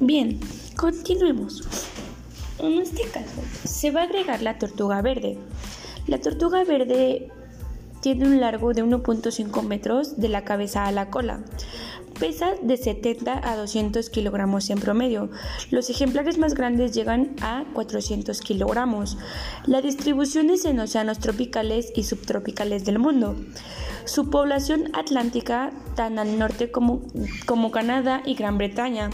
Bien, continuemos. En este caso, se va a agregar la tortuga verde. La tortuga verde tiene un largo de 1.5 metros de la cabeza a la cola. Pesa de 70 a 200 kilogramos en promedio. Los ejemplares más grandes llegan a 400 kilogramos. La distribución es en océanos tropicales y subtropicales del mundo. Su población atlántica, tan al norte como, como Canadá y Gran Bretaña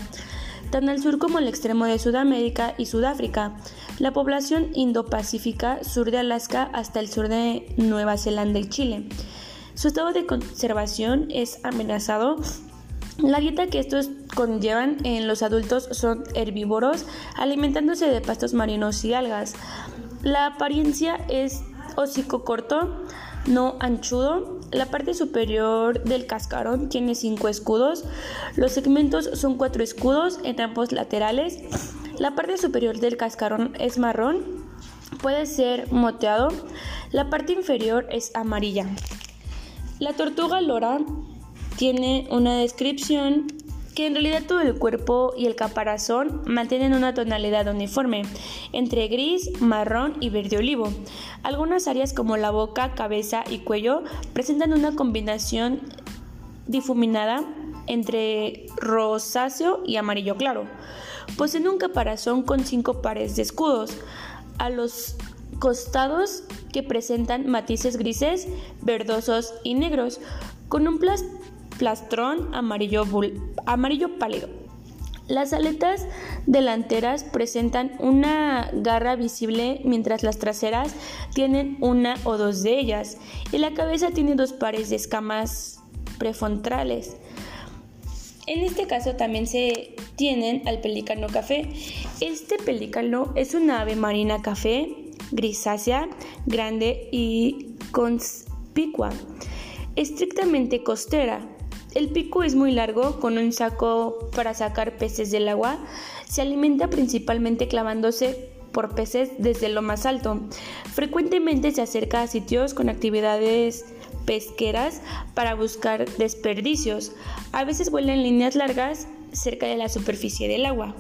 tan al sur como el extremo de Sudamérica y Sudáfrica, la población indo-pacífica, sur de Alaska hasta el sur de Nueva Zelanda y Chile. Su estado de conservación es amenazado. La dieta que estos conllevan en los adultos son herbívoros, alimentándose de pastos marinos y algas. La apariencia es hocico corto, no anchudo. La parte superior del cascarón tiene cinco escudos. Los segmentos son cuatro escudos en ambos laterales. La parte superior del cascarón es marrón. Puede ser moteado. La parte inferior es amarilla. La tortuga lora tiene una descripción que en realidad todo el cuerpo y el caparazón mantienen una tonalidad uniforme, entre gris, marrón y verde olivo. Algunas áreas como la boca, cabeza y cuello presentan una combinación difuminada entre rosáceo y amarillo claro. Poseen un caparazón con cinco pares de escudos. A los costados que presentan matices grises, verdosos y negros, con un plastrón amarillo, amarillo pálido. Las aletas delanteras presentan una garra visible mientras las traseras tienen una o dos de ellas y la cabeza tiene dos pares de escamas prefrontales. En este caso también se tienen al pelícano café. Este pelícano es una ave marina café, grisácea, grande y conspicua, estrictamente costera. El pico es muy largo, con un saco para sacar peces del agua. Se alimenta principalmente clavándose por peces desde lo más alto. Frecuentemente se acerca a sitios con actividades pesqueras para buscar desperdicios. A veces vuela en líneas largas cerca de la superficie del agua.